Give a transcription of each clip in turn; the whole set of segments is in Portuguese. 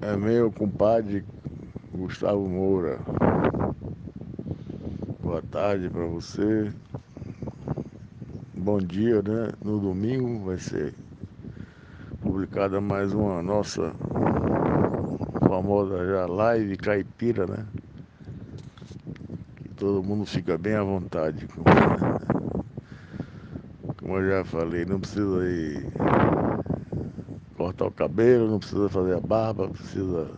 é meu compadre Gustavo Moura. Boa tarde para você. Bom dia, né? No domingo vai ser publicada mais uma nossa famosa já live caipira, né? Que todo mundo fica bem à vontade. Como eu já falei, não precisa ir cortar o cabelo, não precisa fazer a barba, precisa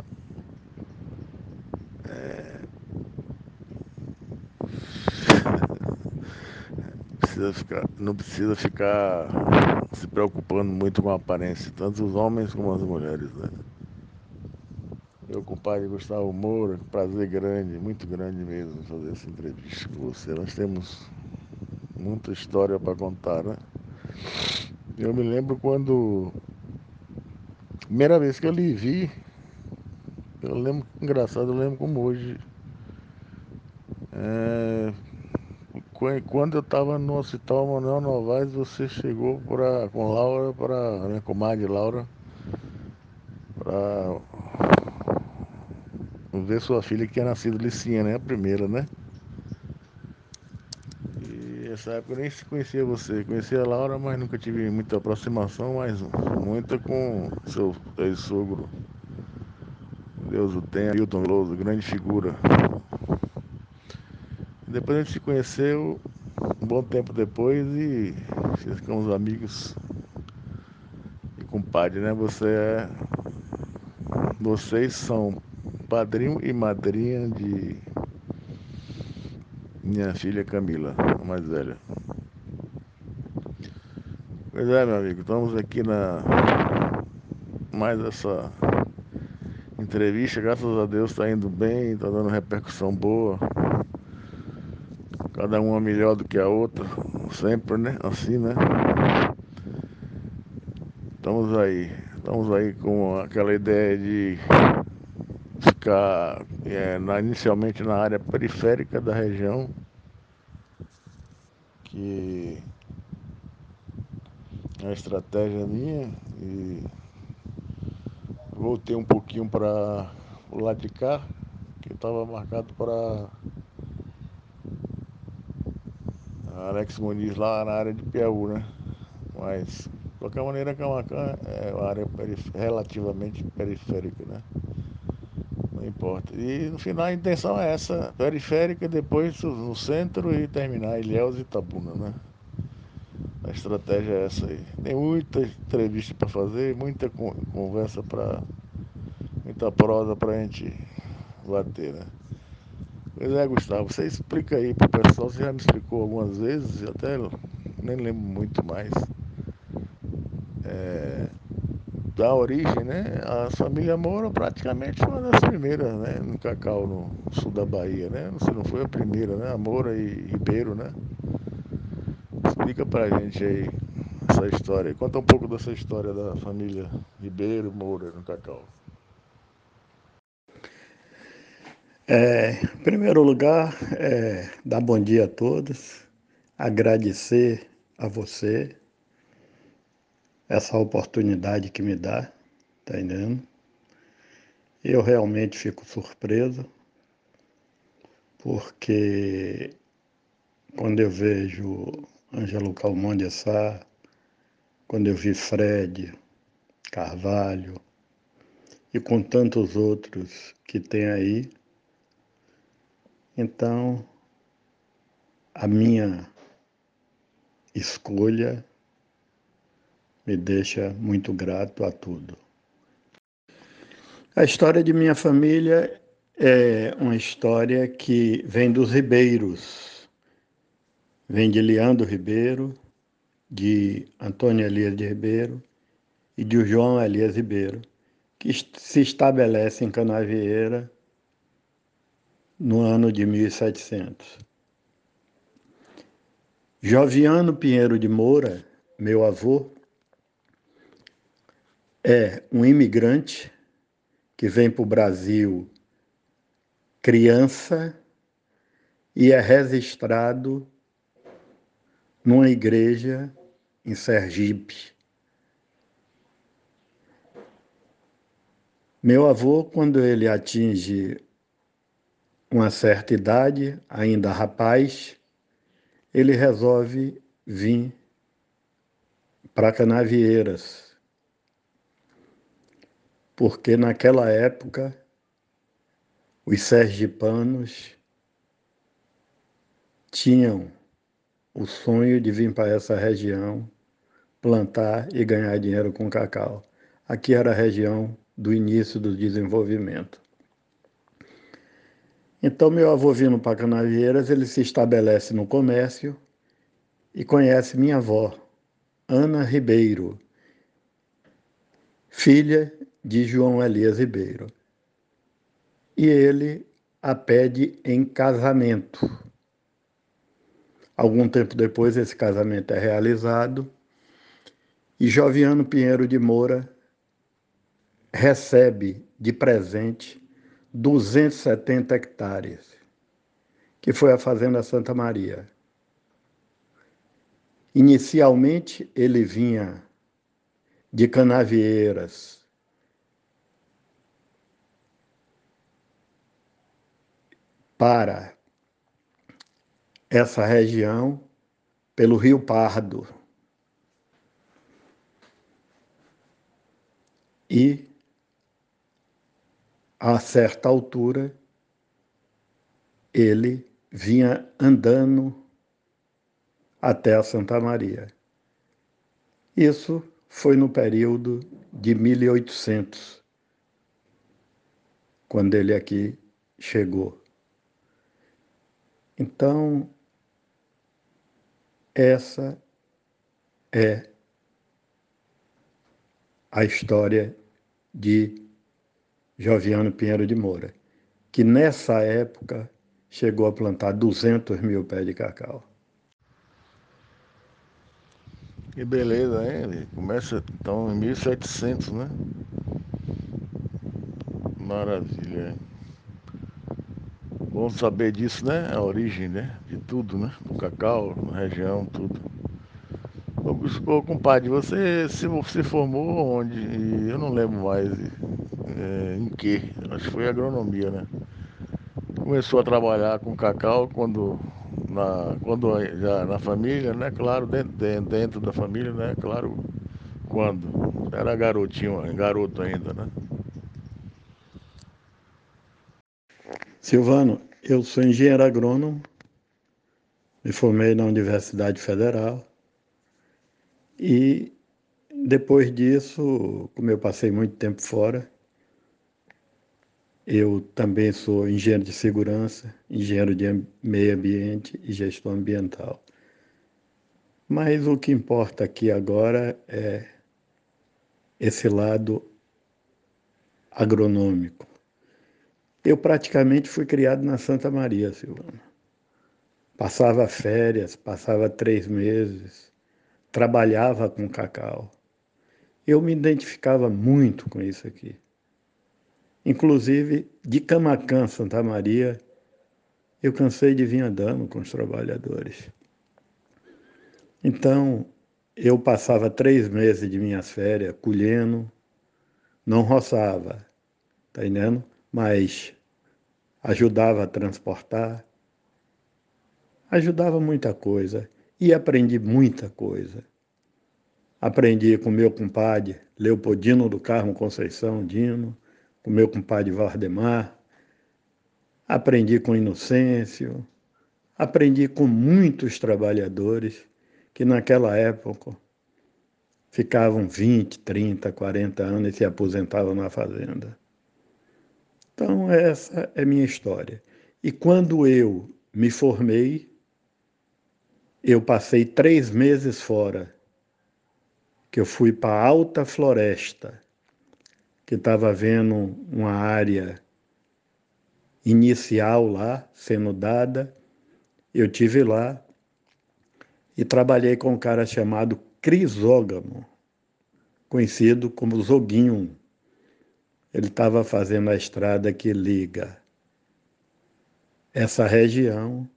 precisa ficar, não precisa ficar se preocupando muito com a aparência, tanto os homens como as mulheres, né? Meu compadre Gustavo Moura, prazer grande, muito grande mesmo fazer essa entrevista com você. Nós temos muita história para contar, né? Eu me lembro quando primeira vez que eu lhe vi, eu lembro, engraçado, eu lembro como hoje. É, quando eu estava no hospital Manuel Novaes, você chegou pra, com Laura, para minha comadre Laura, para ver sua filha que tinha nascido Licinha, né? A primeira, né? E essa época eu nem conhecia você. Conhecia a Laura, mas nunca tive muita aproximação, mas muita com seu ex-sogro. Deus o tenha, Milton Veloso, grande figura. Depois a gente se conheceu um bom tempo depois e ficamos amigos e compadre, né? Você é. Vocês são padrinho e madrinha de minha filha Camila, a mais velha. Pois é, meu amigo, estamos aqui na mais essa entrevista, graças a Deus está indo bem, está dando repercussão boa cada uma melhor do que a outra, sempre, né? Assim, né? Estamos aí, estamos aí com aquela ideia de ficar é, na, inicialmente na área periférica da região, que é a estratégia minha e voltei um pouquinho para o lado de cá, que estava marcado para Alex Muniz lá na área de Piauí, né? Mas, de qualquer maneira, Camacan é uma área relativamente periférica, né? Não importa. E no final a intenção é essa, periférica, depois no centro e terminar Ilhéus e Itabuna, né? A estratégia é essa aí. Tem muita entrevista para fazer, muita conversa para. muita prosa para a gente bater, né? Pois é, Gustavo, você explica aí para o pessoal, você já me explicou algumas vezes, até nem lembro muito mais. É, da origem, né? A família Moura praticamente foi uma das primeiras, né? No Cacau, no sul da Bahia, né? Se não foi a primeira, né? A Moura e Ribeiro, né? Explica pra gente aí essa história. Conta um pouco dessa história da família Ribeiro Moura no Cacau. É, em primeiro lugar, é, dar bom dia a todos, agradecer a você essa oportunidade que me dá, tá entendendo? Eu realmente fico surpreso, porque quando eu vejo Ângelo Calmon de Sá, quando eu vi Fred, Carvalho e com tantos outros que tem aí, então, a minha escolha me deixa muito grato a tudo. A história de minha família é uma história que vem dos Ribeiros. Vem de Leandro Ribeiro, de Antônio Elias de Ribeiro e de João Elias Ribeiro, que se estabelece em Canavieira no ano de 1700. Joviano Pinheiro de Moura, meu avô, é um imigrante que vem para o Brasil criança e é registrado numa igreja em Sergipe. Meu avô, quando ele atinge uma certa idade, ainda rapaz, ele resolve vir para Canavieiras, porque naquela época os sergipanos tinham o sonho de vir para essa região, plantar e ganhar dinheiro com cacau. Aqui era a região do início do desenvolvimento. Então, meu avô vindo para Canavieiras, ele se estabelece no comércio e conhece minha avó, Ana Ribeiro, filha de João Elias Ribeiro. E ele a pede em casamento. Algum tempo depois, esse casamento é realizado e Joviano Pinheiro de Moura recebe de presente 270 hectares, que foi a Fazenda Santa Maria. Inicialmente, ele vinha de Canavieiras, para essa região pelo Rio Pardo. E a certa altura, ele vinha andando até a Santa Maria. Isso foi no período de 1800, quando ele aqui chegou. Então, essa é a história de Joviano Pinheiro de Moura, que nessa época chegou a plantar 200 mil pés de cacau. Que beleza, hein? Começa então em 1700, né? Maravilha, hein? Bom saber disso, né? A origem, né? De tudo, né? Do cacau, na região, tudo. Ô, compadre, você se, se formou onde? Eu não lembro mais é, em que, acho que foi agronomia, né? Começou a trabalhar com cacau quando na, quando já na família, né? Claro, dentro, dentro da família, né? Claro, quando era garotinho, garoto ainda, né? Silvano, eu sou engenheiro agrônomo, me formei na Universidade Federal e depois disso, como eu passei muito tempo fora, eu também sou engenheiro de segurança, engenheiro de meio ambiente e gestão ambiental. Mas o que importa aqui agora é esse lado agronômico. Eu praticamente fui criado na Santa Maria, Silvana. Passava férias, passava três meses, trabalhava com cacau. Eu me identificava muito com isso aqui. Inclusive, de Camacan, Santa Maria, eu cansei de vir andando com os trabalhadores. Então, eu passava três meses de minhas férias colhendo, não roçava, tá entendendo? Mas ajudava a transportar, ajudava muita coisa e aprendi muita coisa. Aprendi com meu compadre Leopoldino do Carmo Conceição Dino, com meu compadre Valdemar, aprendi com Inocêncio, aprendi com muitos trabalhadores que naquela época ficavam 20, 30, 40 anos e se aposentavam na fazenda. Então, essa é minha história. E quando eu me formei, eu passei três meses fora, que eu fui para a Alta Floresta, que estava vendo uma área inicial lá sendo dada. Eu tive lá e trabalhei com um cara chamado Crisógamo, conhecido como Zoguinho. Ele estava fazendo a estrada que liga essa região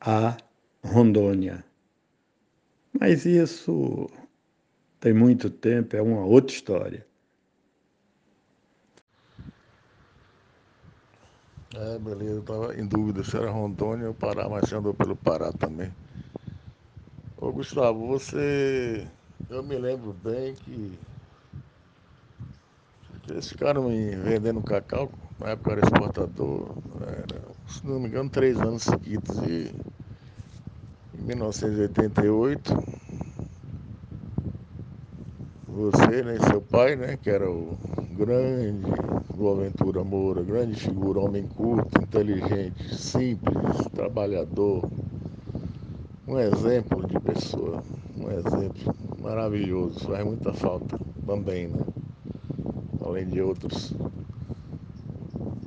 à Rondônia. Mas isso tem muito tempo, é uma outra história. É, beleza, eu estava em dúvida se era Rondônia ou Pará, mas você andou pelo Pará também. Ô Gustavo, você. Eu me lembro bem que eles ficaram me vendendo cacau, na época eu era exportador, era, se não me engano, três anos seguidos. E em 1988, você, né, seu pai, né, que era o grande Boaventura Moura, grande figura, homem culto, inteligente, simples, trabalhador, um exemplo de pessoa, um exemplo maravilhoso, faz muita falta também, né? Além de outros.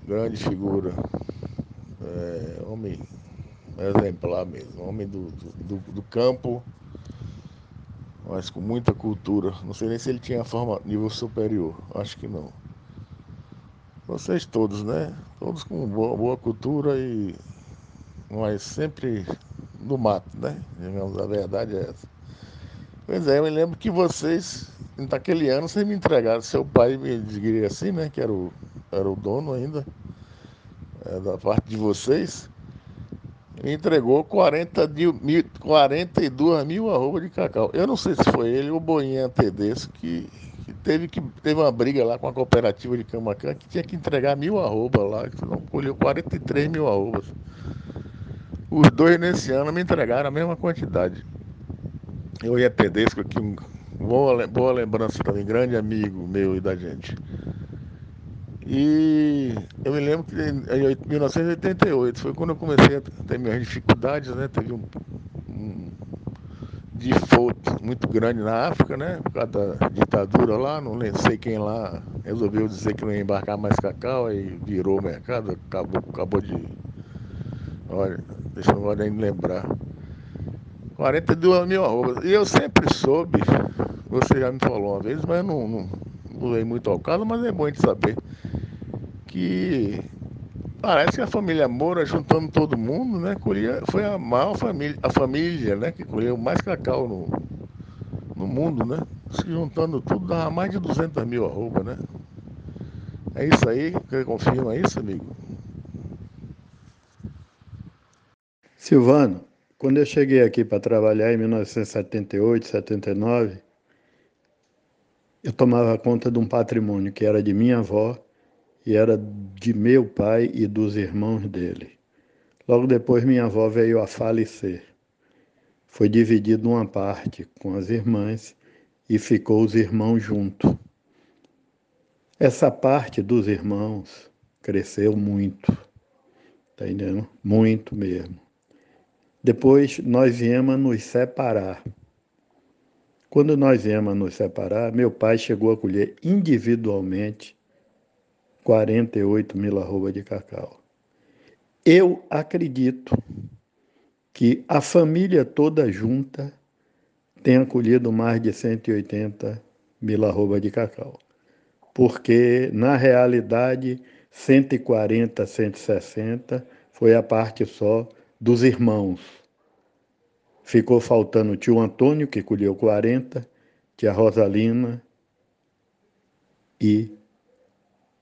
Grande figura, é, homem exemplar mesmo, homem do, do, do, campo, mas com muita cultura. Não sei nem se ele tinha forma nível superior, acho que não. Vocês todos, né? Todos com boa, boa cultura e mas sempre no mato, né? Digamos, a verdade é essa. Pois é, eu me lembro que vocês, naquele ano, vocês me entregaram, seu pai me diria assim, né? Que era o, era o dono ainda, é, da parte de vocês, me entregou 40 mil, 42 mil arrobas de cacau. Eu não sei se foi ele ou o Boinha Tedesco que, que, teve, que teve uma briga lá com a cooperativa de Camacan que tinha que entregar mil arrobas lá, que não colheu 43 mil arrobas. Os dois nesse ano me entregaram a mesma quantidade. Eu ia Tedesco aqui, um boa, boa lembrança também, grande amigo meu e da gente. E eu me lembro que em 1988 foi quando eu comecei a ter minhas dificuldades, né? Teve um, um default muito grande na África, né? Por causa da ditadura lá, não sei quem lá resolveu dizer que não ia embarcar mais cacau, aí virou o mercado, acabou, acabou de. Olha, deixa eu agora nem lembrar. 42 mil arrobas. E eu sempre soube, você já me falou uma vez, mas eu não, não, veio muito ao caso, mas é bom de saber que parece que a família Moura, juntando todo mundo, né, colhia, foi a maior família, a família, né, que colheu mais cacau no, no mundo, né? Se juntando tudo, dava mais de 200 mil arroba, né? É isso aí, você confirma isso, amigo? Silvano, quando eu cheguei aqui para trabalhar em 1978, 79, eu tomava conta de um patrimônio que era de minha avó e era de meu pai e dos irmãos dele. Logo depois, minha avó veio a falecer. Foi dividido uma parte com as irmãs e ficou os irmãos junto. Essa parte dos irmãos cresceu muito, tá entendendo? Muito mesmo. Depois nós viemos nos separar. Quando nós viemos nos separar, meu pai chegou a colher individualmente 48 mil arroba de cacau. Eu acredito que a família toda junta tenha colhido mais de 180 mil arroba de cacau. Porque, na realidade, 140, 160 foi a parte só dos irmãos. Ficou faltando o tio Antônio, que colheu 40, tia Rosalina e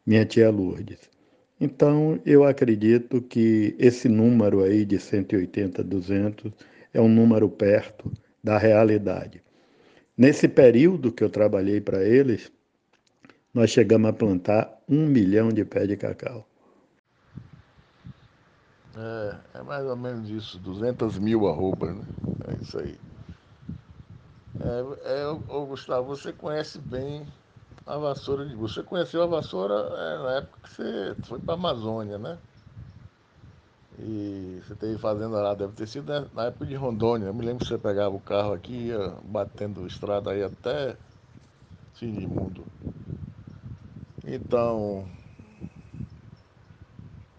minha tia Lourdes. Então, eu acredito que esse número aí de 180, 200 é um número perto da realidade. Nesse período que eu trabalhei para eles, nós chegamos a plantar um milhão de pés de cacau. É, é mais ou menos isso, 200 mil arrobas, né? É isso aí. É, é, ô, Gustavo, você conhece bem a vassoura de Você conheceu a vassoura é, na época que você foi para a Amazônia, né? E você teve fazenda lá, deve ter sido na época de Rondônia. Eu me lembro que você pegava o carro aqui ia batendo estrada aí até fim de mundo. Então,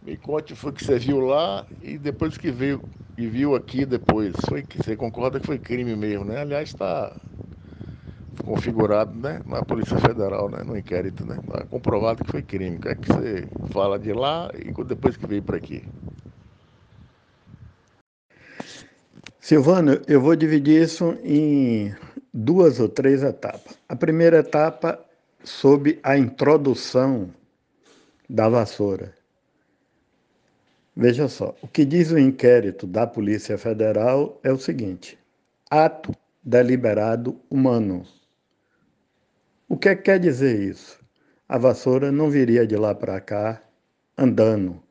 me conte foi que você viu lá e depois que veio e viu aqui depois. Foi você concorda que foi crime mesmo, né? Aliás, está configurado né, na Polícia Federal, né, no inquérito, né? Está comprovado que foi crime. O que é que você fala de lá e depois que veio para aqui? Silvano, eu vou dividir isso em duas ou três etapas. A primeira etapa sobre a introdução da vassoura. Veja só, o que diz o inquérito da Polícia Federal é o seguinte: ato deliberado humano. O que, é que quer dizer isso? A vassoura não viria de lá para cá andando.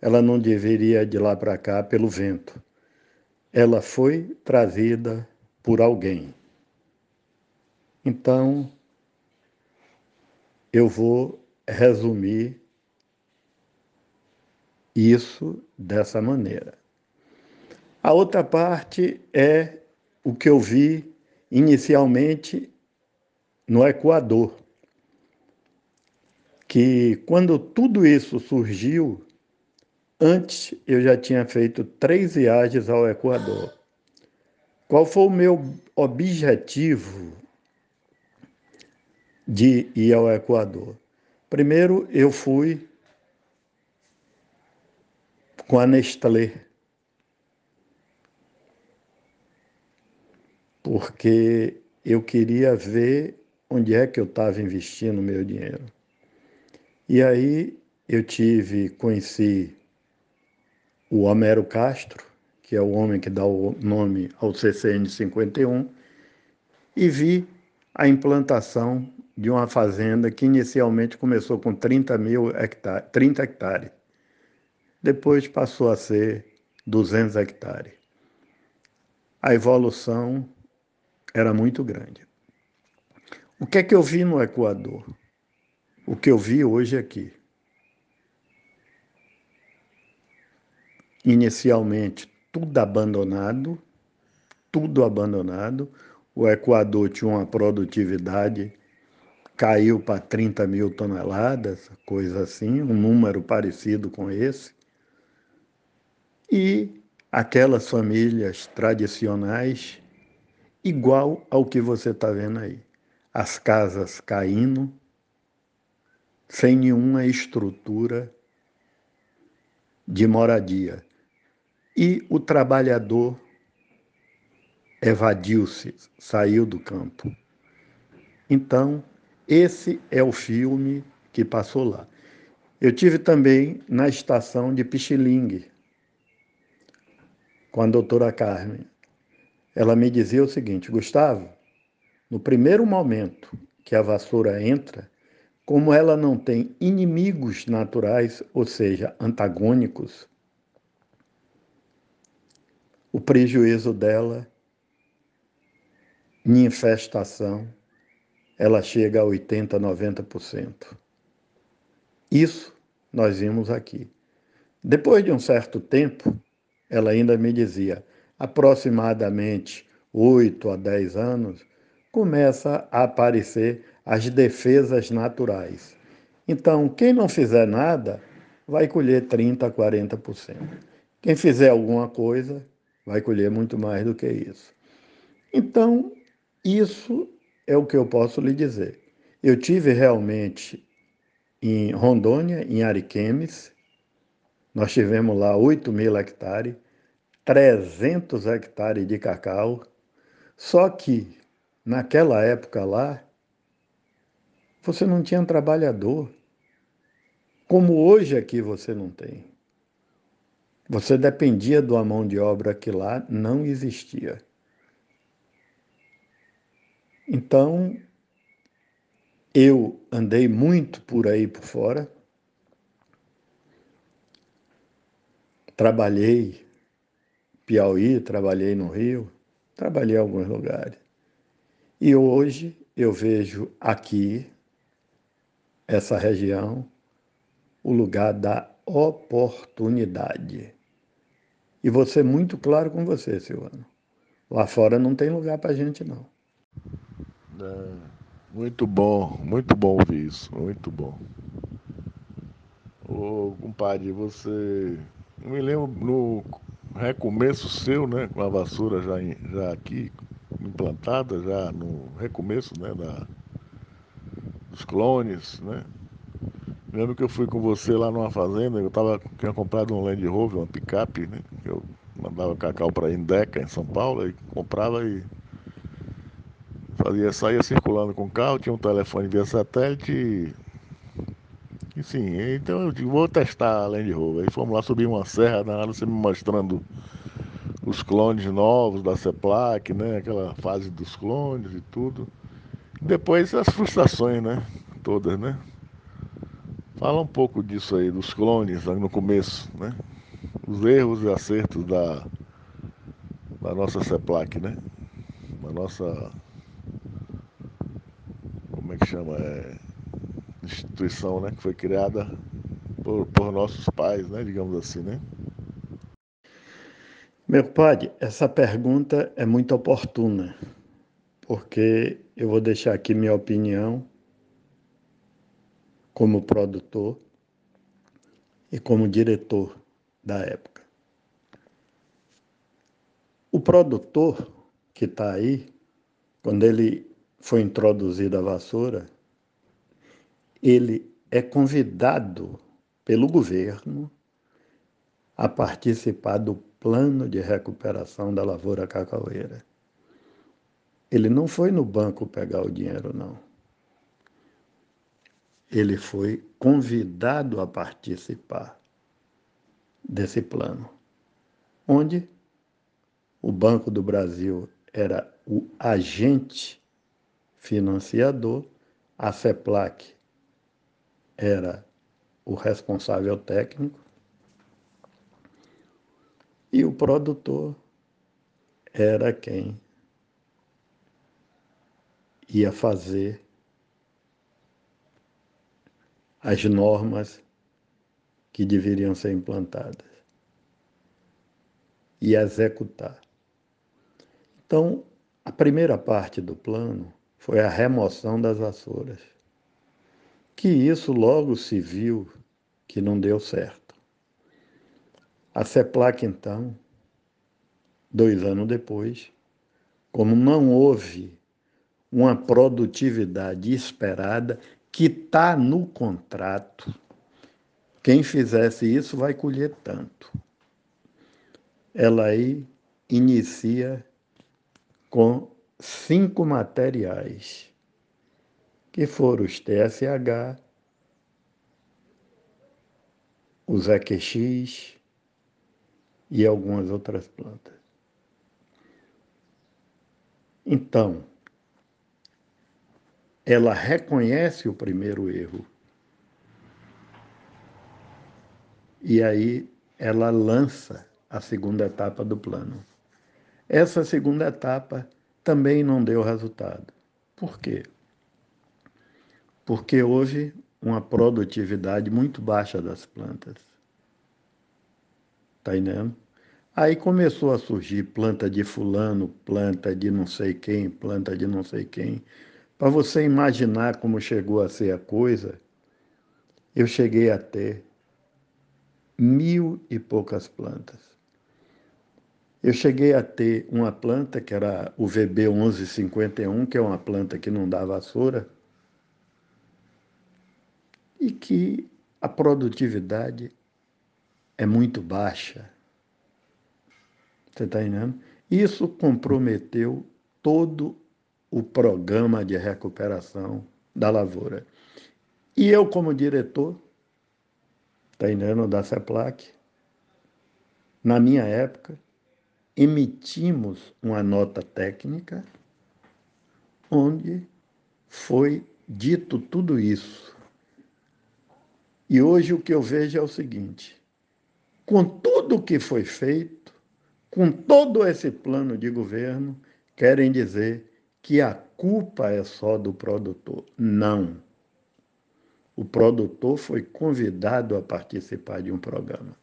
Ela não deveria de lá para cá pelo vento. Ela foi trazida por alguém. Então, eu vou resumir isso dessa maneira. A outra parte é o que eu vi inicialmente no Equador, que quando tudo isso surgiu, antes eu já tinha feito três viagens ao Equador. Qual foi o meu objetivo de ir ao Equador? Primeiro, eu fui com a Nestlé. Porque eu queria ver onde é que eu estava investindo o meu dinheiro. E aí eu tive, conheci o Homero Castro, que é o homem que dá o nome ao CCN 51, e vi a implantação de uma fazenda que inicialmente começou com 30 mil hectares, 30 hectares depois passou a ser 200 hectares. A evolução era muito grande. O que é que eu vi no Equador? O que eu vi hoje aqui. Inicialmente, tudo abandonado, tudo abandonado. O Equador tinha uma produtividade, caiu para 30 mil toneladas, coisa assim, um número parecido com esse e aquelas famílias tradicionais, igual ao que você está vendo aí. As casas caindo, sem nenhuma estrutura de moradia. E o trabalhador evadiu-se, saiu do campo. Então, esse é o filme que passou lá. Eu tive também na estação de Pichilingue, com a doutora Carmen. Ela me dizia o seguinte: Gustavo, no primeiro momento que a vassoura entra, como ela não tem inimigos naturais, ou seja, antagônicos, o prejuízo dela em infestação, ela chega a 80%, 90%. Isso nós vimos aqui. Depois de um certo tempo, ela ainda me dizia, aproximadamente 8 a 10 anos, começa a aparecer as defesas naturais. Então, quem não fizer nada vai colher 30 a 40%. Quem fizer alguma coisa vai colher muito mais do que isso. Então, isso é o que eu posso lhe dizer. Eu tive realmente em Rondônia, em Ariquemes, nós tivemos lá 8 mil hectares, 300 hectares de cacau, só que naquela época lá, você não tinha trabalhador, como hoje aqui você não tem. Você dependia de uma mão de obra que lá não existia. Então, eu andei muito por aí por fora, Trabalhei Piauí, trabalhei no Rio, trabalhei em alguns lugares. E hoje eu vejo aqui, essa região, o lugar da oportunidade. E vou ser muito claro com você, Silvano. Lá fora não tem lugar para gente, não. É, muito bom, muito bom ouvir isso, muito bom. Ô, compadre, você eu me lembro no recomeço seu, né, com a vassoura já, já aqui implantada, já no recomeço né, da, dos clones, né? Lembro que eu fui com você lá numa fazenda, eu tava, tinha comprado um Land Rover, uma picape, né? Eu mandava cacau para Indeca, em São Paulo, e comprava e fazia, saía circulando com o carro, tinha um telefone via satélite e, sim, então eu digo, vou testar a Land Rover. Aí fomos lá subir uma serra, na você me mostrando os clones novos da CEPLAC, né? Aquela fase dos clones e tudo. Depois as frustrações, né? Todas, né? Fala um pouco disso aí, dos clones no começo, né? Os erros e acertos da, da nossa CEPLAC, né? Da nossa. Como é que chama? É, instituição, né? Que foi criada por, por nossos pais, né? Digamos assim, né? Meu pai, essa pergunta é muito oportuna, porque eu vou deixar aqui minha opinião como produtor e como diretor da época. O produtor que está aí, quando ele foi introduzido a vassoura, ele é convidado pelo governo a participar do plano de recuperação da lavoura cacaueira. Ele não foi no banco pegar o dinheiro, não. Ele foi convidado a participar desse plano, onde o Banco do Brasil era o agente financiador, a CEPLAC era o responsável técnico e o produtor era quem ia fazer as normas que deveriam ser implantadas e executar. Então, a primeira parte do plano foi a remoção das vassouras, que isso logo se viu que não deu certo. A CEPLAC, então, dois anos depois, como não houve uma produtividade esperada que está no contrato, quem fizesse isso vai colher tanto. Ela aí inicia com cinco materiais, que foram os TSH, os EQX, e algumas outras plantas. Então, ela reconhece o primeiro erro. E aí ela lança a segunda etapa do plano. Essa segunda etapa também não deu resultado. Por quê? Porque houve uma produtividade muito baixa das plantas. Tá entendendo? Aí começou a surgir planta de fulano, planta de não sei quem, planta de não sei quem. Para você imaginar como chegou a ser a coisa, eu cheguei a ter mil e poucas plantas. Eu cheguei a ter uma planta que era o VB 1151, que é uma planta que não dá vassoura, e que a produtividade é muito baixa. Você está entendendo? Isso comprometeu todo o programa de recuperação da lavoura. E eu, como diretor, está entendendo, da CEPLAC, na minha época, emitimos uma nota técnica onde foi dito tudo isso. E hoje o que eu vejo é o seguinte: com tudo o que foi feito, com todo esse plano de governo, querem dizer que a culpa é só do produtor. Não. O produtor foi convidado a participar de um programa.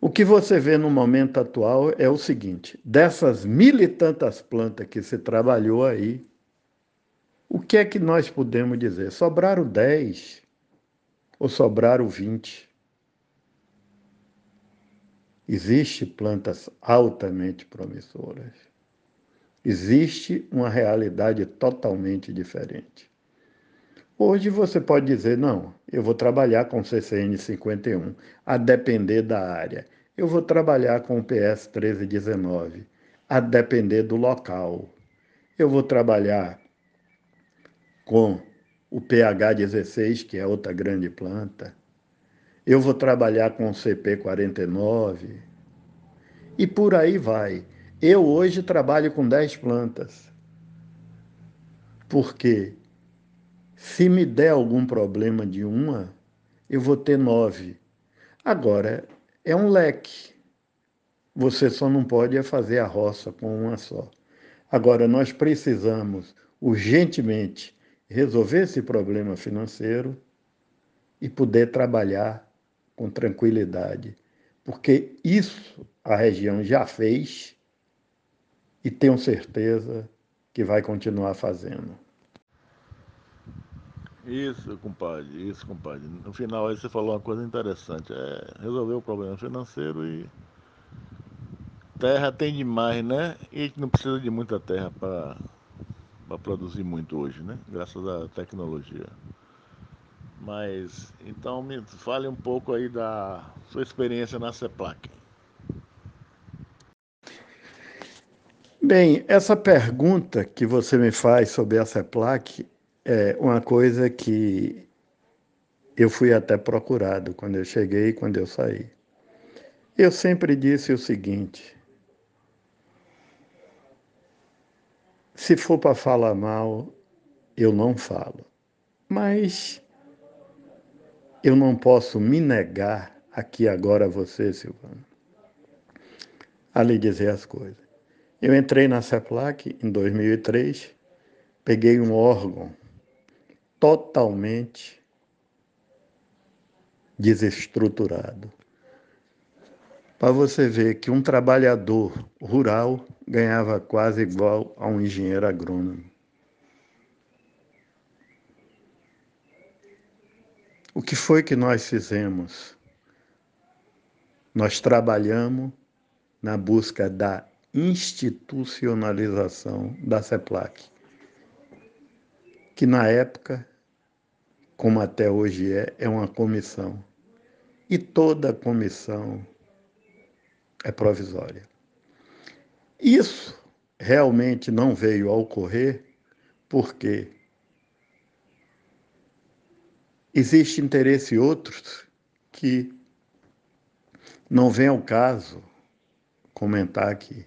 O que você vê no momento atual é o seguinte: dessas mil e tantas plantas que se trabalhou aí, o que é que nós podemos dizer? Sobraram 10 ou sobraram 20? Existem plantas altamente promissoras. Existe uma realidade totalmente diferente. Hoje você pode dizer, não, eu vou trabalhar com CCN 51, a depender da área. Eu vou trabalhar com o PS 1319, a depender do local. Eu vou trabalhar com o PH16, que é outra grande planta. Eu vou trabalhar com o CP49. E por aí vai. Eu hoje trabalho com 10 plantas. Porque se me der algum problema de uma, eu vou ter nove. Agora, é um leque. Você só não pode fazer a roça com uma só. Agora, nós precisamos urgentemente resolver esse problema financeiro e poder trabalhar com tranquilidade, porque isso a região já fez e tenho certeza que vai continuar fazendo. Isso, compadre, isso, compadre. No final aí você falou uma coisa interessante, é resolver o problema financeiro e terra tem demais, né? E a gente não precisa de muita terra para produzir muito hoje, né? Graças à tecnologia. Mas então me fale um pouco aí da sua experiência na CEPLAC. Bem, essa pergunta que você me faz sobre a CEPLAC é uma coisa que eu fui até procurado quando eu cheguei e quando eu saí. Eu sempre disse o seguinte: se for para falar mal, eu não falo. Mas eu não posso me negar aqui agora a você, Silvano, a lhe dizer as coisas. Eu entrei na CEPLAC em 2003, peguei um órgão totalmente desestruturado. Para você ver que um trabalhador rural ganhava quase igual a um engenheiro agrônomo. O que foi que nós fizemos? Nós trabalhamos na busca da institucionalização da CEPLAC, que na época, como até hoje é, é uma comissão. E toda comissão é provisória. Isso realmente não veio a ocorrer porque existe interesse outros que não vem ao caso comentar aqui.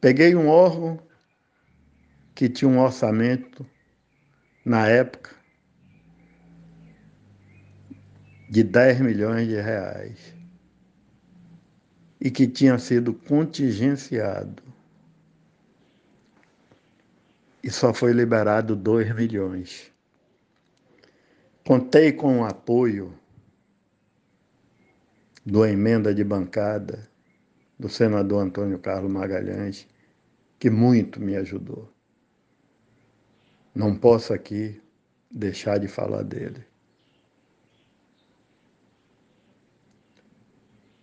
Peguei um órgão que tinha um orçamento, na época, de 10 milhões de reais e que tinha sido contingenciado. E só foi liberado 2 milhões. Contei com o apoio do emenda de bancada do senador Antônio Carlos Magalhães, que muito me ajudou. Não posso aqui deixar de falar dele.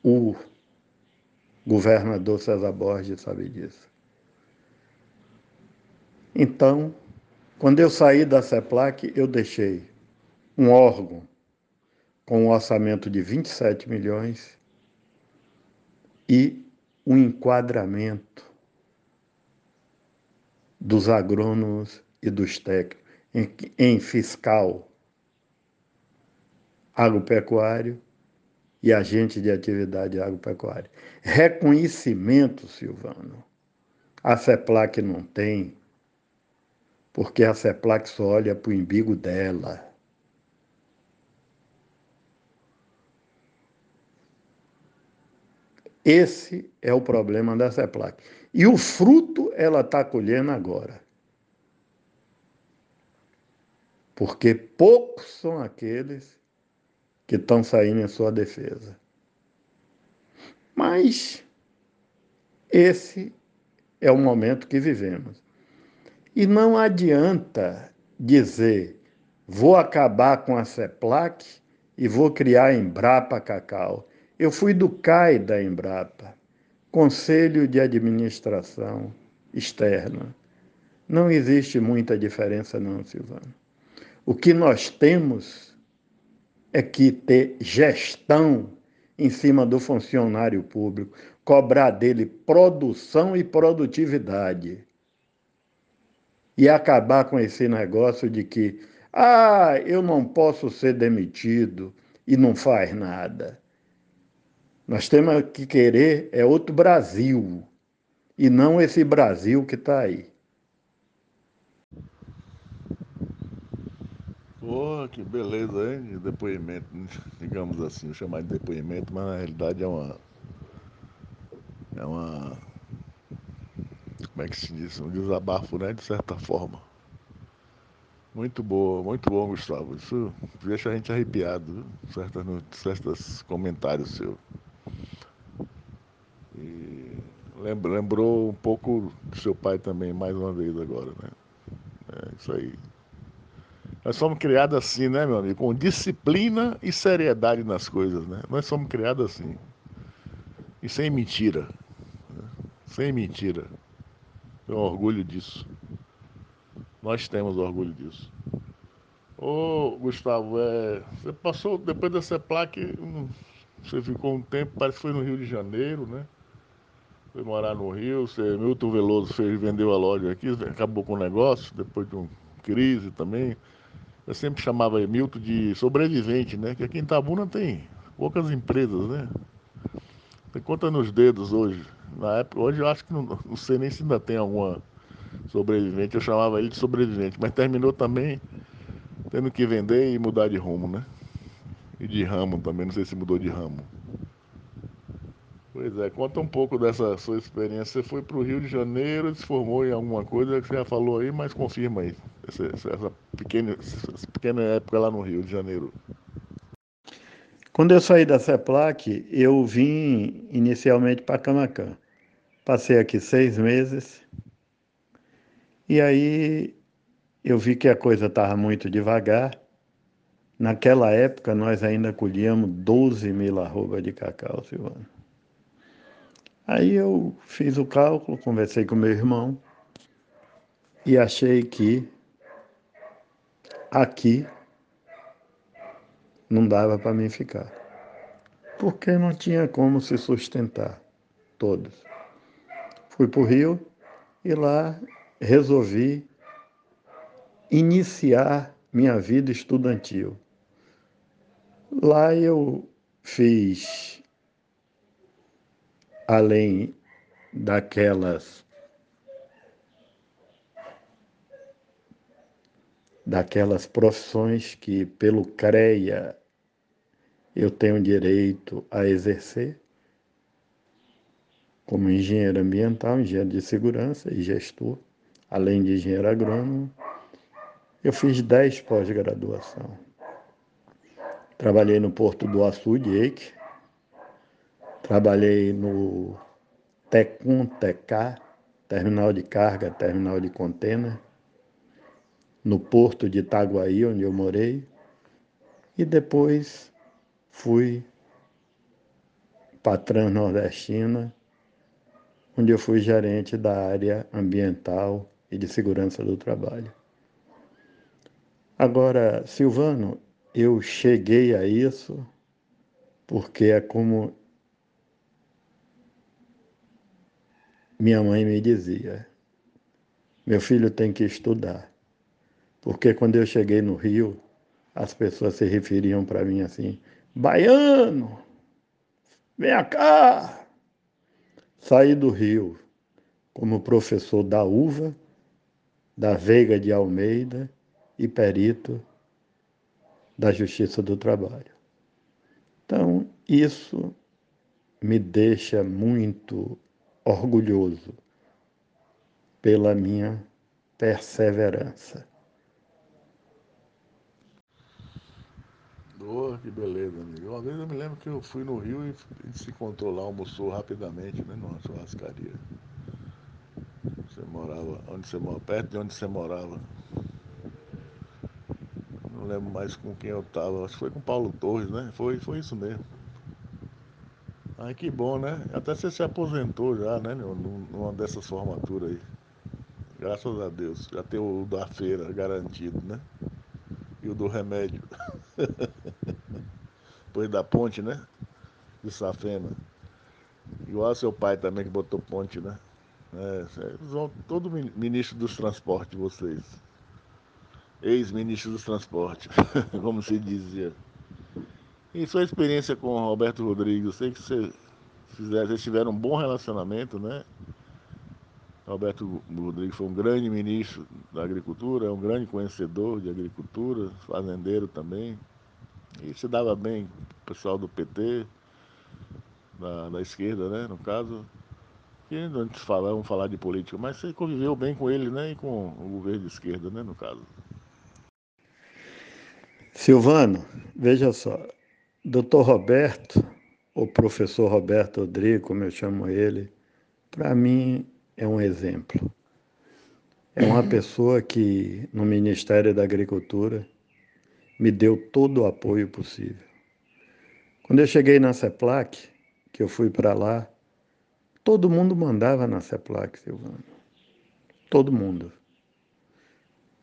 O governador César Borges sabe disso. Então, quando eu saí da CEPLAC, eu deixei um órgão com um orçamento de 27 milhões e um enquadramento dos agrônomos e dos técnicos em, em fiscal agropecuário e agente de atividade agropecuária. Reconhecimento, Silvano, a CEPLAC não tem, porque a CEPLAC só olha para o embigo dela. Esse é o problema da CEPLAC. E o fruto ela está colhendo agora. Porque poucos são aqueles que estão saindo em sua defesa. Mas esse é o momento que vivemos. E não adianta dizer, vou acabar com a CEPLAC e vou criar a Embrapa Cacau. Eu fui do CAI da Embrapa, Conselho de Administração Externa. Não existe muita diferença, não, Silvano. O que nós temos é que ter gestão em cima do funcionário público, cobrar dele produção e produtividade. e acabar com esse negócio de que, ah, eu não posso ser demitido e não faz nada. Nós temos que querer é outro Brasil e não esse Brasil que está aí. Que beleza, hein? De depoimento, digamos assim, chamar de depoimento, mas na realidade é uma. É uma. Como é que se diz? Um desabafo, né? De certa forma. Muito boa, muito bom, Gustavo. Isso deixa a gente arrepiado, certos, certos comentários seus. E lembrou um pouco do seu pai também, mais uma vez agora, né? É isso aí. Nós somos criados assim, né, meu amigo? Com disciplina e seriedade nas coisas, né? Nós somos criados assim. E sem mentira. Né? Sem mentira. Tenho orgulho disso. Nós temos orgulho disso. Ô, Gustavo, é, você passou, depois dessa placa, você ficou um tempo, parece que foi no Rio de Janeiro, né? Foi morar no Rio, você, Milton Veloso fez, vendeu a loja aqui, acabou com o negócio, depois de uma crise também. Eu sempre chamava Milton de sobrevivente, né? Que aqui em Itabuna tem poucas empresas, né? Tem conta nos dedos hoje. Na época, hoje eu acho que não, não sei nem se ainda tem alguma sobrevivente. Eu chamava ele de sobrevivente, mas terminou também tendo que vender e mudar de rumo, né? E de ramo também, não sei se mudou de ramo. Pois é, conta um pouco dessa sua experiência. Você foi para o Rio de Janeiro, se formou em alguma coisa que você já falou aí, mas confirma aí, essa, essa, pequena, essa pequena época lá no Rio de Janeiro. Quando eu saí da CEPLAC, eu vim inicialmente para Camacan. Passei aqui seis meses e aí eu vi que a coisa estava muito devagar. Naquela época, nós ainda colhíamos 12 mil arroba de cacau, Silvano. Aí eu fiz o cálculo, conversei com meu irmão e achei que aqui não dava para mim ficar. Porque não tinha como se sustentar todos. Fui para o Rio e lá resolvi iniciar minha vida estudantil. Lá eu fiz além daquelas daquelas profissões que pelo CREA eu tenho direito a exercer, como engenheiro ambiental, engenheiro de segurança e gestor, além de engenheiro agrônomo, eu fiz 10 pós-graduação. Trabalhei no Porto do Açude, Eike, Trabalhei no Tecum TK, terminal de carga, terminal de contêiner, no porto de Itaguaí, onde eu morei, e depois fui para Transnordestina, onde eu fui gerente da área ambiental e de segurança do trabalho. Agora, Silvano, eu cheguei a isso porque é como minha mãe me dizia: meu filho tem que estudar. Porque quando eu cheguei no Rio, as pessoas se referiam para mim assim: baiano, vem cá. Saí do Rio como professor da UVA, da Veiga de Almeida e perito da Justiça do Trabalho. Então, isso me deixa muito orgulhoso pela minha perseverança. Que beleza, amigo. Uma vez eu me lembro que eu fui no Rio e a gente se encontrou lá, almoçou rapidamente, né, numa churrascaria. Você morava, onde você morava, perto de onde você morava. Não lembro mais com quem eu estava, acho que foi com Paulo Torres, né? Foi, foi isso mesmo. Ai, que bom, né? Até você se aposentou já, né? Numa dessas formaturas aí. Graças a Deus. Já tem o da feira garantido, né? E o do remédio. Depois da ponte, né? De Safena. Igual seu pai também que botou ponte, né? É, vão todo ministro dos transportes, vocês. Ex-ministro dos transportes, como se dizia. E sua experiência com o Roberto Rodrigues, eu sei que você vocês tiveram um bom relacionamento, né? Roberto Rodrigues foi um grande ministro da agricultura, um grande conhecedor de agricultura, fazendeiro também. E se dava bem o pessoal do PT, da, da esquerda, né, no caso. E não fala, vamos falar de política, mas você conviveu bem com ele, né, e com o governo de esquerda, né, no caso. Silvano, veja só, doutor Roberto, o professor Roberto Rodrigues, como eu chamo ele, para mim é um exemplo. É uma pessoa que, no Ministério da Agricultura, me deu todo o apoio possível. Quando eu cheguei na CEPLAC, que eu fui para lá, todo mundo mandava na CEPLAC, Silvano. Todo mundo.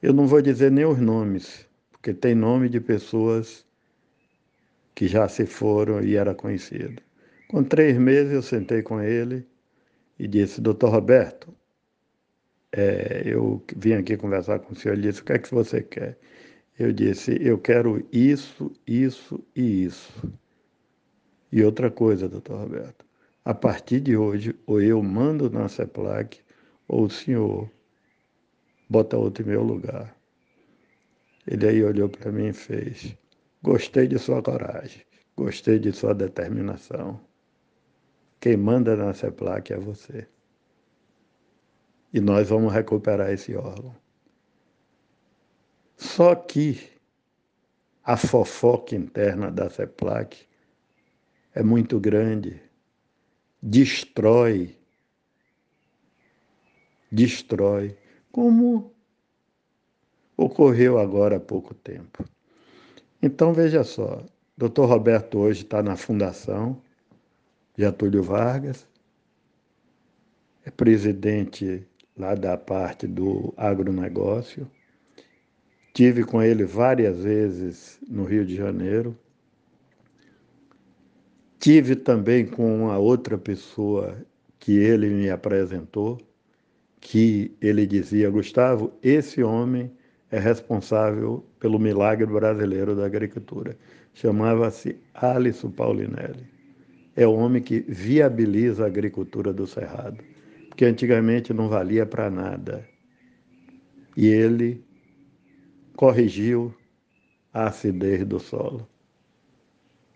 Eu não vou dizer nem os nomes, porque tem nome de pessoas que já se foram e era conhecido. Com três meses eu sentei com ele e disse, doutor Roberto, é, eu vim aqui conversar com o senhor, ele disse, o que é que você quer? Eu disse, eu quero isso, isso e isso. E outra coisa, doutor Roberto, a partir de hoje, ou eu mando na CEPLAC, ou o senhor bota outro em meu lugar. Ele aí olhou para mim e fez, gostei de sua coragem, gostei de sua determinação. Quem manda na CEPLAC é você. E nós vamos recuperar esse órgão. Só que a fofoca interna da CEPLAC é muito grande, destrói, destrói, como ocorreu agora há pouco tempo. Então veja só, Dr. Roberto hoje está na Fundação Getúlio Vargas, é presidente lá da parte do agronegócio. Tive com ele várias vezes no Rio de Janeiro. Tive também com uma outra pessoa que ele me apresentou, que ele dizia: Gustavo, esse homem é responsável pelo milagre brasileiro da agricultura. Chamava-se Alisson Paulinelli é o homem que viabiliza a agricultura do Cerrado, porque antigamente não valia para nada. E ele corrigiu a acidez do solo.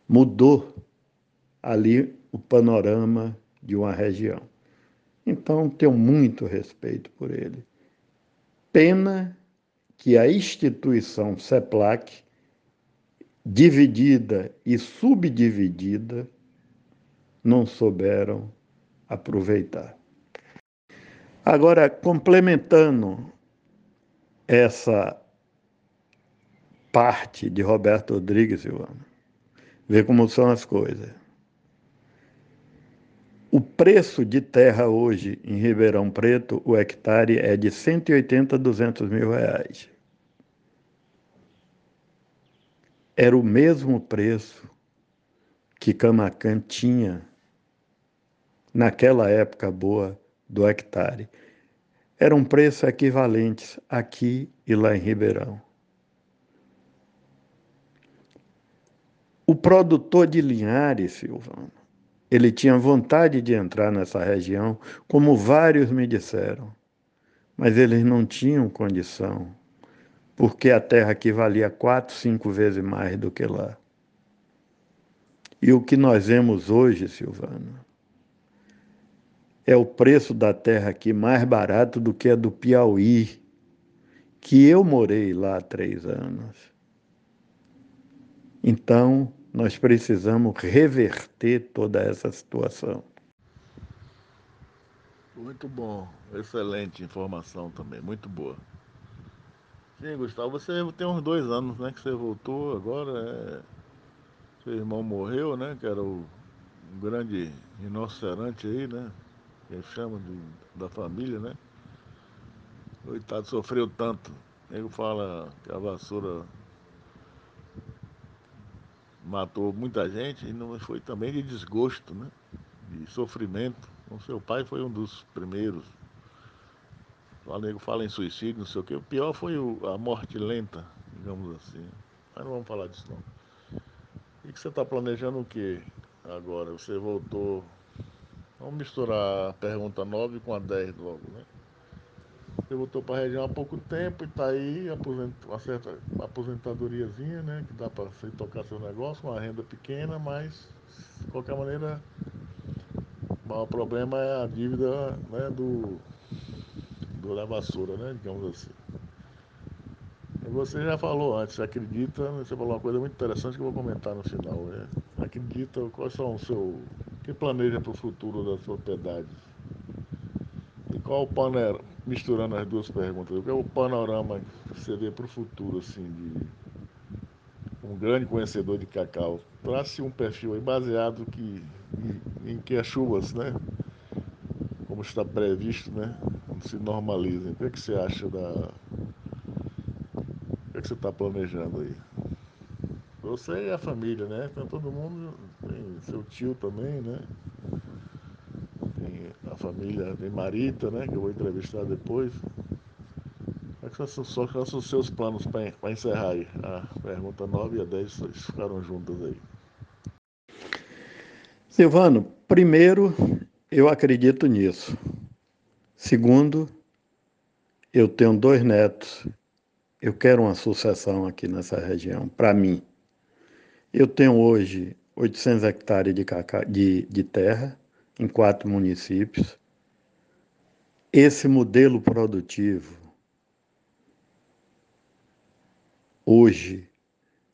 Mudou ali o panorama de uma região. Então, tenho muito respeito por ele. Pena que a instituição CEPLAC, dividida e subdividida, não souberam aproveitar. Agora, complementando essa parte de Roberto Rodrigues, Silvano, vê como são as coisas. O preço de terra hoje em Ribeirão Preto, o hectare é de 180 a 200 mil reais. Era o mesmo preço que Camacan tinha naquela época boa do hectare. Eram preços equivalentes aqui e lá em Ribeirão. O produtor de Linhares, Silvano, ele tinha vontade de entrar nessa região, como vários me disseram, mas eles não tinham condição, porque a terra aqui valia quatro, cinco vezes mais do que lá. E o que nós vemos hoje, Silvano, é o preço da terra aqui mais barato do que a do Piauí, que eu morei lá há três anos. Então, nós precisamos reverter toda essa situação. Muito bom, excelente informação também, muito boa. Sim, Gustavo, você tem uns dois anos né, que você voltou agora. É... Seu irmão morreu, né? Que era o grande rinoceronte aí, né? que chama de, da família, né? Coitado, sofreu tanto. Ele fala que a vassoura matou muita gente e não foi também de desgosto, né? De sofrimento. O seu pai foi um dos primeiros nego fala em suicídio, não sei o que. O pior foi o, a morte lenta, digamos assim. Mas não vamos falar disso não. E que você está planejando o que agora? Você voltou. Vamos misturar a pergunta 9 com a 10 logo, né? Você voltou para a região há pouco tempo e está aí, uma certa aposentadoriazinha, né? Que dá para você tocar seu negócio, uma renda pequena, mas de qualquer maneira o problema é a dívida né, do, do da vassoura, né? Digamos assim. Você já falou antes, acredita, você falou uma coisa muito interessante que eu vou comentar no final. Né? Acredita, quais são o seu. Que planeja para o futuro das propriedades? Qual o panorama, misturando as duas perguntas, qual é o panorama que você vê para o futuro, assim, de um grande conhecedor de cacau? Trace um perfil aí baseado que, em, em que as chuvas, né? Como está previsto, né? Se normalizem. O que, é que você acha da. O que, é que você está planejando aí? Você e a família, né? Então todo mundo tem seu tio também, né? Família, tem Marita, né? Que eu vou entrevistar depois. Quais são, os seus planos para encerrar aí? A pergunta 9 e a 10 ficaram juntas aí. Silvano, primeiro, eu acredito nisso. Segundo, eu tenho dois netos. Eu quero uma sucessão aqui nessa região, para mim. Eu tenho hoje 800 hectares de, cacá, de, de terra em quatro municípios. Esse modelo produtivo hoje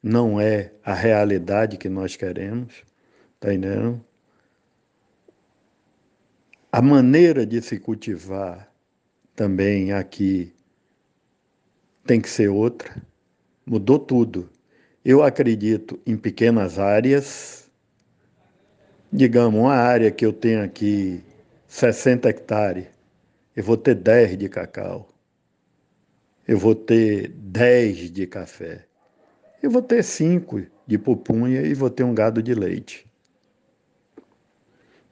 não é a realidade que nós queremos, tá entendendo? A maneira de se cultivar também aqui tem que ser outra. Mudou tudo. Eu acredito em pequenas áreas. Digamos, uma área que eu tenho aqui 60 hectares, eu vou ter 10 de cacau. Eu vou ter 10 de café. Eu vou ter 5 de pupunha e vou ter um gado de leite.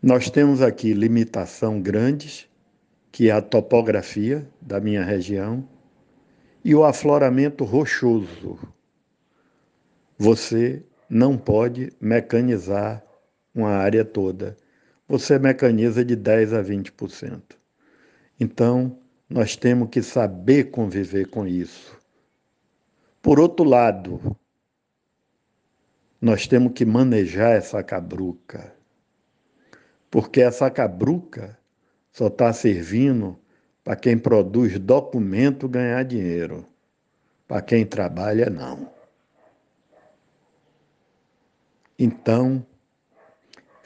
Nós temos aqui limitação grandes, que é a topografia da minha região e o afloramento rochoso. Você não pode mecanizar uma área toda. Você mecaniza de 10 a 20%. Então, nós temos que saber conviver com isso. Por outro lado, nós temos que manejar essa cabruca porque essa cabruca só está servindo para quem produz documento ganhar dinheiro. Para quem trabalha, não. Então,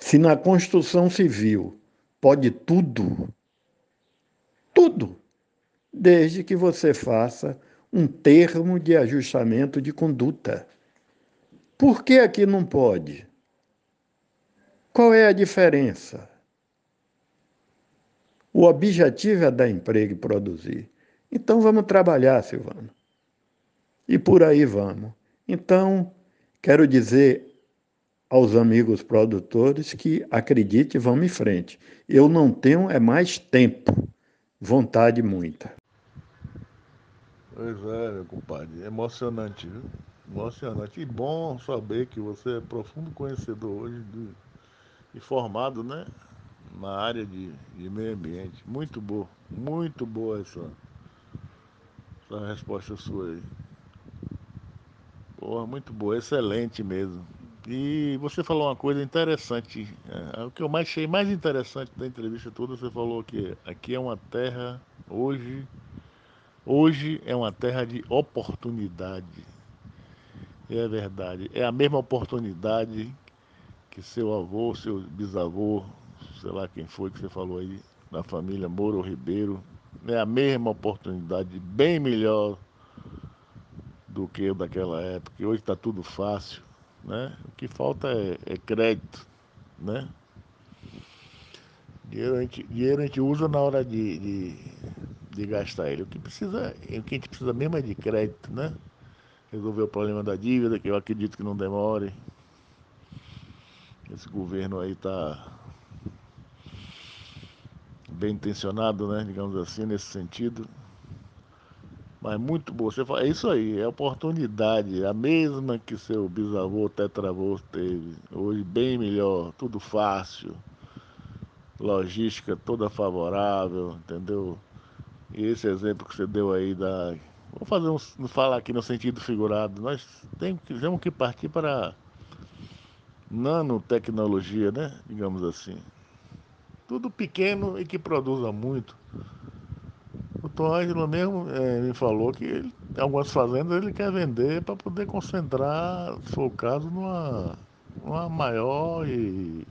se na construção civil pode tudo, tudo, desde que você faça um termo de ajustamento de conduta. Por que aqui não pode? Qual é a diferença? O objetivo é dar emprego e produzir. Então vamos trabalhar, Silvano. E por aí vamos. Então, quero dizer aos amigos produtores que acredite, vamos em frente. Eu não tenho é mais tempo, vontade muita. Pois é, meu compadre, emocionante, viu? Emocionante. E bom saber que você é profundo conhecedor hoje do, e formado né, na área de, de meio ambiente. Muito boa, muito boa essa, essa resposta sua aí. Porra, muito boa, excelente mesmo. E você falou uma coisa interessante. É, o que eu mais achei mais interessante da entrevista toda, você falou que aqui é uma terra, hoje, hoje é uma terra de oportunidade. É verdade. É a mesma oportunidade que seu avô, seu bisavô, sei lá quem foi que você falou aí, da família Moro Ribeiro, é a mesma oportunidade, bem melhor do que daquela época. Hoje está tudo fácil, né? O que falta é, é crédito, né? Dinheiro a, gente, dinheiro a gente usa na hora de, de, de gastar ele. O que precisa, o que a gente precisa mesmo é de crédito, né? Resolver o problema da dívida, que eu acredito que não demore. Esse governo aí está bem intencionado, né, digamos assim, nesse sentido. Mas muito boa. Você fala, é isso aí, é oportunidade, a mesma que seu bisavô tetravô teve. Hoje bem melhor, tudo fácil, logística toda favorável, entendeu? E esse exemplo que você deu aí da. Vou fazer um. falar aqui no sentido figurado. Nós temos, temos que partir para nanotecnologia, né? Digamos assim. Tudo pequeno e que produza muito. Tom Ângelo mesmo é, me falou que ele, algumas fazendas ele quer vender para poder concentrar, se for o caso, numa, numa maior e.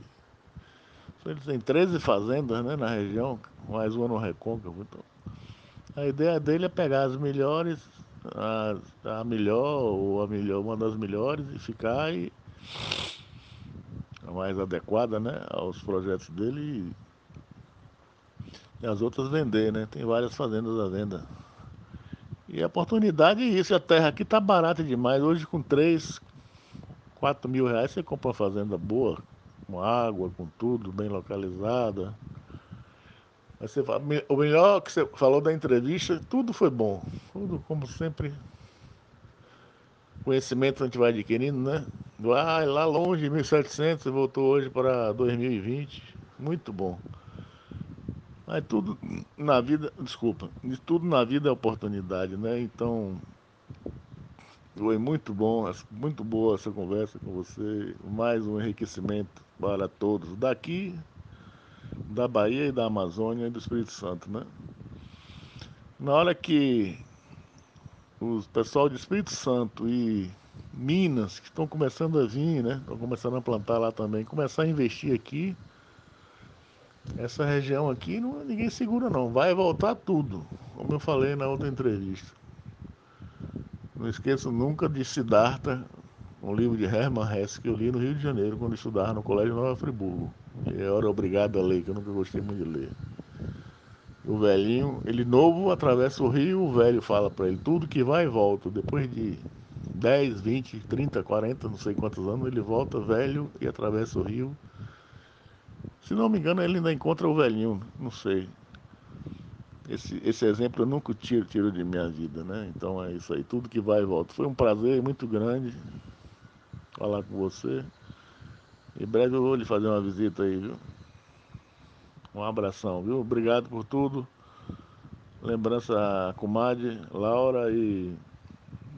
Ele tem 13 fazendas né, na região, mais uma no Recôncavo. Então, a ideia dele é pegar as melhores, a, a melhor ou a melhor, uma das melhores e ficar e a mais adequada né, aos projetos dele e as outras vender, né? Tem várias fazendas à venda. E a oportunidade é isso, a terra aqui tá barata demais. Hoje com 3, 4 mil reais você compra uma fazenda boa, com água, com tudo, bem localizada. Aí você fala, o melhor que você falou da entrevista, tudo foi bom. Tudo como sempre. Conhecimento a gente vai adquirindo, né? Ah, lá longe, 1700, voltou hoje para 2020. Muito bom. Mas tudo na vida, desculpa, de tudo na vida é oportunidade, né? Então, foi muito bom, muito boa essa conversa com você. Mais um enriquecimento para todos daqui, da Bahia e da Amazônia e do Espírito Santo, né? Na hora que o pessoal de Espírito Santo e Minas, que estão começando a vir, né? Estão começando a plantar lá também, começar a investir aqui essa região aqui não, ninguém segura não, vai voltar tudo, como eu falei na outra entrevista. Não esqueço nunca de Siddhartha, um livro de Hermann Hesse que eu li no Rio de Janeiro quando estudava no Colégio Nova Friburgo. E eu era obrigado a ler, que eu nunca gostei muito de ler. O velhinho, ele novo atravessa o rio, o velho fala para ele, tudo que vai e volta. Depois de 10, 20, 30, 40, não sei quantos anos, ele volta velho e atravessa o rio se não me engano, ele ainda encontra o velhinho, não sei. Esse, esse exemplo eu nunca tiro, tiro de minha vida, né? Então é isso aí, tudo que vai e volta. Foi um prazer muito grande falar com você. Em breve eu vou lhe fazer uma visita aí, viu? Um abração, viu? Obrigado por tudo. Lembrança a comadre, Laura e,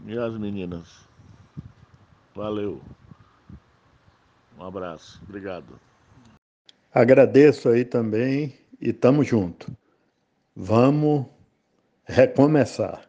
e as meninas. Valeu. Um abraço. Obrigado. Agradeço aí também e tamo junto. Vamos recomeçar.